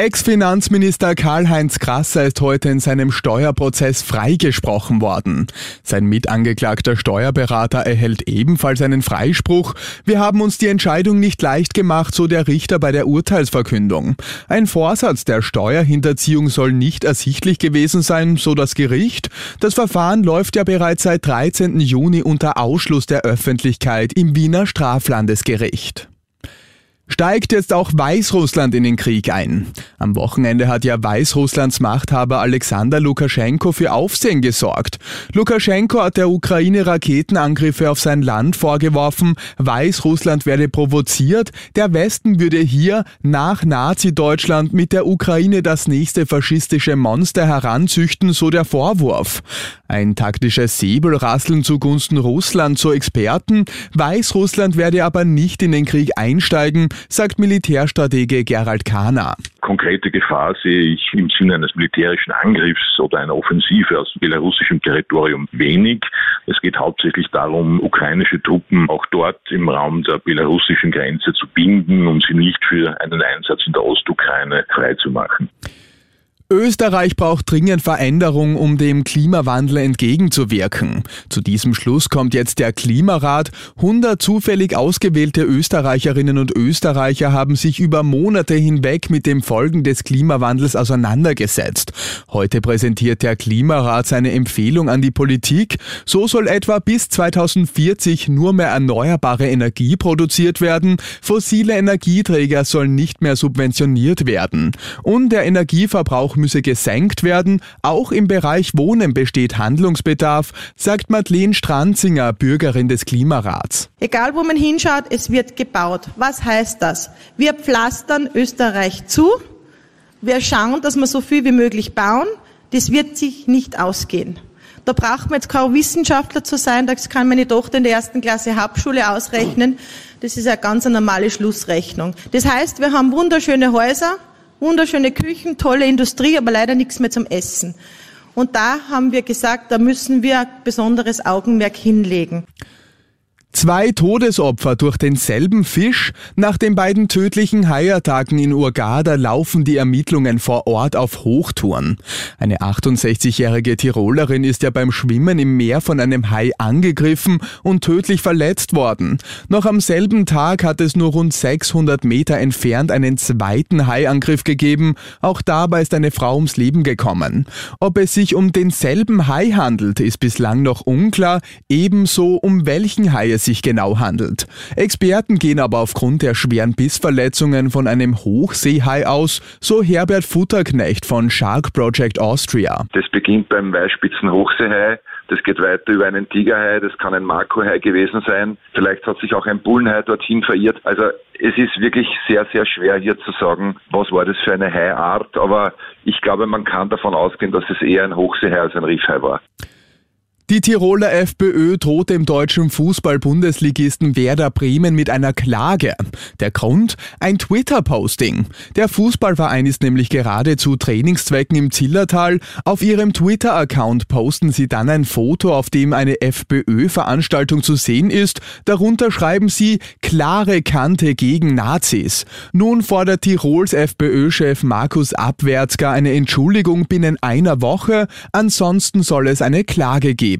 Ex-Finanzminister Karl-Heinz Krasser ist heute in seinem Steuerprozess freigesprochen worden. Sein mitangeklagter Steuerberater erhält ebenfalls einen Freispruch. Wir haben uns die Entscheidung nicht leicht gemacht, so der Richter bei der Urteilsverkündung. Ein Vorsatz der Steuerhinterziehung soll nicht ersichtlich gewesen sein, so das Gericht. Das Verfahren läuft ja bereits seit 13. Juni unter Ausschluss der Öffentlichkeit im Wiener Straflandesgericht. Steigt jetzt auch Weißrussland in den Krieg ein? Am Wochenende hat ja Weißrusslands Machthaber Alexander Lukaschenko für Aufsehen gesorgt. Lukaschenko hat der Ukraine Raketenangriffe auf sein Land vorgeworfen, Weißrussland werde provoziert, der Westen würde hier nach Nazi-Deutschland mit der Ukraine das nächste faschistische Monster heranzüchten, so der Vorwurf. Ein taktisches Säbelrasseln zugunsten Russland, so Experten. Weißrussland werde aber nicht in den Krieg einsteigen, sagt Militärstratege Gerald Kahner. Konkrete Gefahr sehe ich im Sinne eines militärischen Angriffs oder einer Offensive aus belarussischem Territorium wenig. Es geht hauptsächlich darum, ukrainische Truppen auch dort im Raum der belarussischen Grenze zu binden und sie nicht für einen Einsatz in der Ostukraine freizumachen. Österreich braucht dringend Veränderung, um dem Klimawandel entgegenzuwirken. Zu diesem Schluss kommt jetzt der Klimarat. 100 zufällig ausgewählte Österreicherinnen und Österreicher haben sich über Monate hinweg mit den Folgen des Klimawandels auseinandergesetzt. Heute präsentiert der Klimarat seine Empfehlung an die Politik. So soll etwa bis 2040 nur mehr erneuerbare Energie produziert werden. Fossile Energieträger sollen nicht mehr subventioniert werden. Und der Energieverbrauch müsse gesenkt werden. Auch im Bereich Wohnen besteht Handlungsbedarf, sagt Madeleine Stranzinger, Bürgerin des Klimarats. Egal wo man hinschaut, es wird gebaut. Was heißt das? Wir pflastern Österreich zu. Wir schauen, dass wir so viel wie möglich bauen. Das wird sich nicht ausgehen. Da braucht man jetzt kein Wissenschaftler zu sein, das kann meine Tochter in der ersten Klasse Hauptschule ausrechnen. Das ist eine ganz normale Schlussrechnung. Das heißt, wir haben wunderschöne Häuser, wunderschöne Küchen, tolle Industrie, aber leider nichts mehr zum Essen. Und da haben wir gesagt, da müssen wir besonderes Augenmerk hinlegen. Zwei Todesopfer durch denselben Fisch. Nach den beiden tödlichen Haiattacken in Urgada laufen die Ermittlungen vor Ort auf Hochtouren. Eine 68-jährige Tirolerin ist ja beim Schwimmen im Meer von einem Hai angegriffen und tödlich verletzt worden. Noch am selben Tag hat es nur rund 600 Meter entfernt einen zweiten Haiangriff gegeben. Auch dabei ist eine Frau ums Leben gekommen. Ob es sich um denselben Hai handelt, ist bislang noch unklar. Ebenso um welchen Hai es sich genau handelt. Experten gehen aber aufgrund der schweren Bissverletzungen von einem Hochseehai aus, so Herbert Futterknecht von Shark Project Austria. Das beginnt beim Weißspitzen Hochseehai, das geht weiter über einen Tigerhai, das kann ein Makohai gewesen sein. Vielleicht hat sich auch ein Bullenhai dorthin verirrt. Also es ist wirklich sehr, sehr schwer hier zu sagen, was war das für eine Haiart. Aber ich glaube, man kann davon ausgehen, dass es eher ein Hochseehai als ein Riffhai war. Die Tiroler FPÖ droht dem deutschen Fußball-Bundesligisten Werder Bremen mit einer Klage. Der Grund? Ein Twitter-Posting. Der Fußballverein ist nämlich gerade zu Trainingszwecken im Zillertal. Auf ihrem Twitter-Account posten sie dann ein Foto, auf dem eine FPÖ-Veranstaltung zu sehen ist. Darunter schreiben sie klare Kante gegen Nazis. Nun fordert Tirols FPÖ-Chef Markus Abwärtsger eine Entschuldigung binnen einer Woche. Ansonsten soll es eine Klage geben